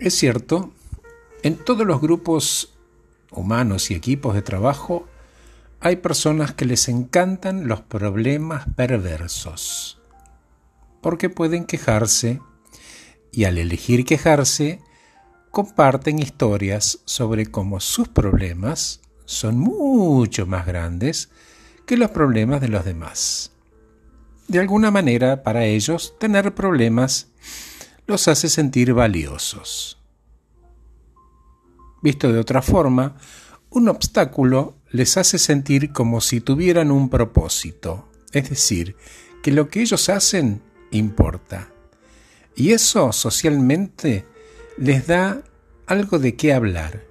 Es cierto, en todos los grupos humanos y equipos de trabajo hay personas que les encantan los problemas perversos, porque pueden quejarse y al elegir quejarse, comparten historias sobre cómo sus problemas son mucho más grandes que los problemas de los demás. De alguna manera, para ellos, tener problemas los hace sentir valiosos. Visto de otra forma, un obstáculo les hace sentir como si tuvieran un propósito, es decir, que lo que ellos hacen importa. Y eso socialmente les da algo de qué hablar.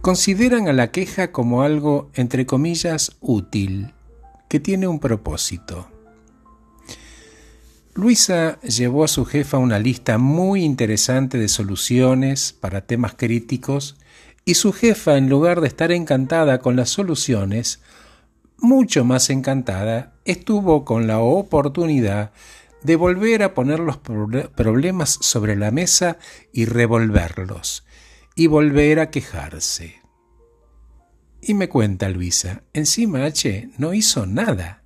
Consideran a la queja como algo, entre comillas, útil, que tiene un propósito. Luisa llevó a su jefa una lista muy interesante de soluciones para temas críticos y su jefa, en lugar de estar encantada con las soluciones, mucho más encantada estuvo con la oportunidad de volver a poner los problemas sobre la mesa y revolverlos, y volver a quejarse. Y me cuenta Luisa, encima H no hizo nada.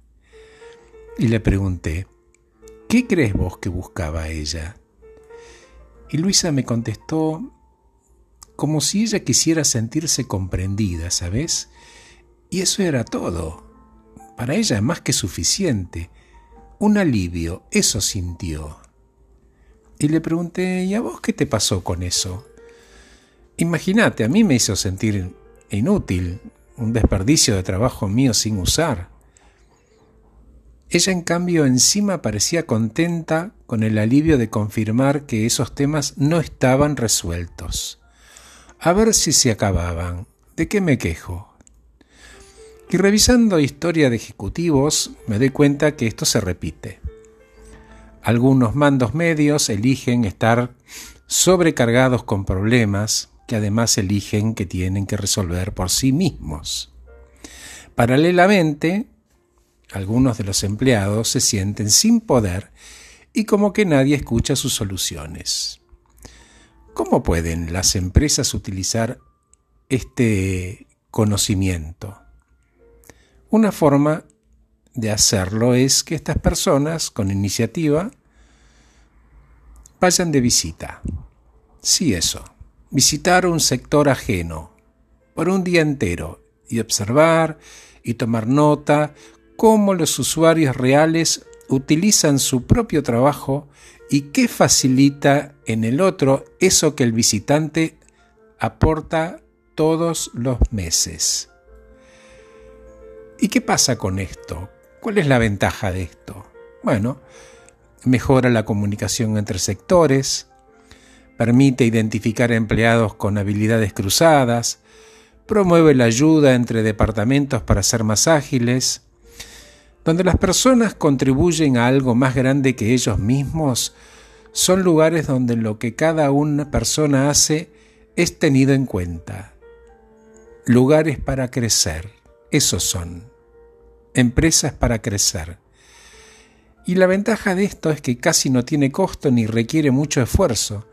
Y le pregunté, ¿qué crees vos que buscaba ella? Y Luisa me contestó como si ella quisiera sentirse comprendida, ¿sabes? Y eso era todo. Para ella más que suficiente un alivio, eso sintió. Y le pregunté, ¿y a vos qué te pasó con eso? Imagínate, a mí me hizo sentir inútil, un desperdicio de trabajo mío sin usar. Ella en cambio encima parecía contenta con el alivio de confirmar que esos temas no estaban resueltos. A ver si se acababan. ¿De qué me quejo? Y revisando historia de ejecutivos me doy cuenta que esto se repite. Algunos mandos medios eligen estar sobrecargados con problemas que además eligen que tienen que resolver por sí mismos. Paralelamente, algunos de los empleados se sienten sin poder y como que nadie escucha sus soluciones. ¿Cómo pueden las empresas utilizar este conocimiento? Una forma de hacerlo es que estas personas con iniciativa vayan de visita. Sí, eso. Visitar un sector ajeno por un día entero y observar y tomar nota cómo los usuarios reales utilizan su propio trabajo y qué facilita en el otro eso que el visitante aporta todos los meses. ¿Y qué pasa con esto? ¿Cuál es la ventaja de esto? Bueno, mejora la comunicación entre sectores, permite identificar empleados con habilidades cruzadas, promueve la ayuda entre departamentos para ser más ágiles, donde las personas contribuyen a algo más grande que ellos mismos, son lugares donde lo que cada una persona hace es tenido en cuenta. Lugares para crecer, esos son empresas para crecer. Y la ventaja de esto es que casi no tiene costo ni requiere mucho esfuerzo.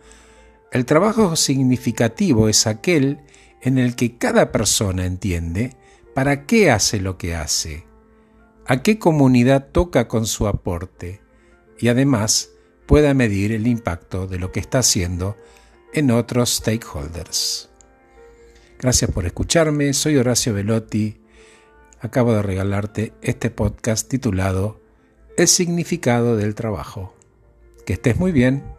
El trabajo significativo es aquel en el que cada persona entiende para qué hace lo que hace, a qué comunidad toca con su aporte y además pueda medir el impacto de lo que está haciendo en otros stakeholders. Gracias por escucharme, soy Horacio Velotti acabo de regalarte este podcast titulado El significado del trabajo. Que estés muy bien.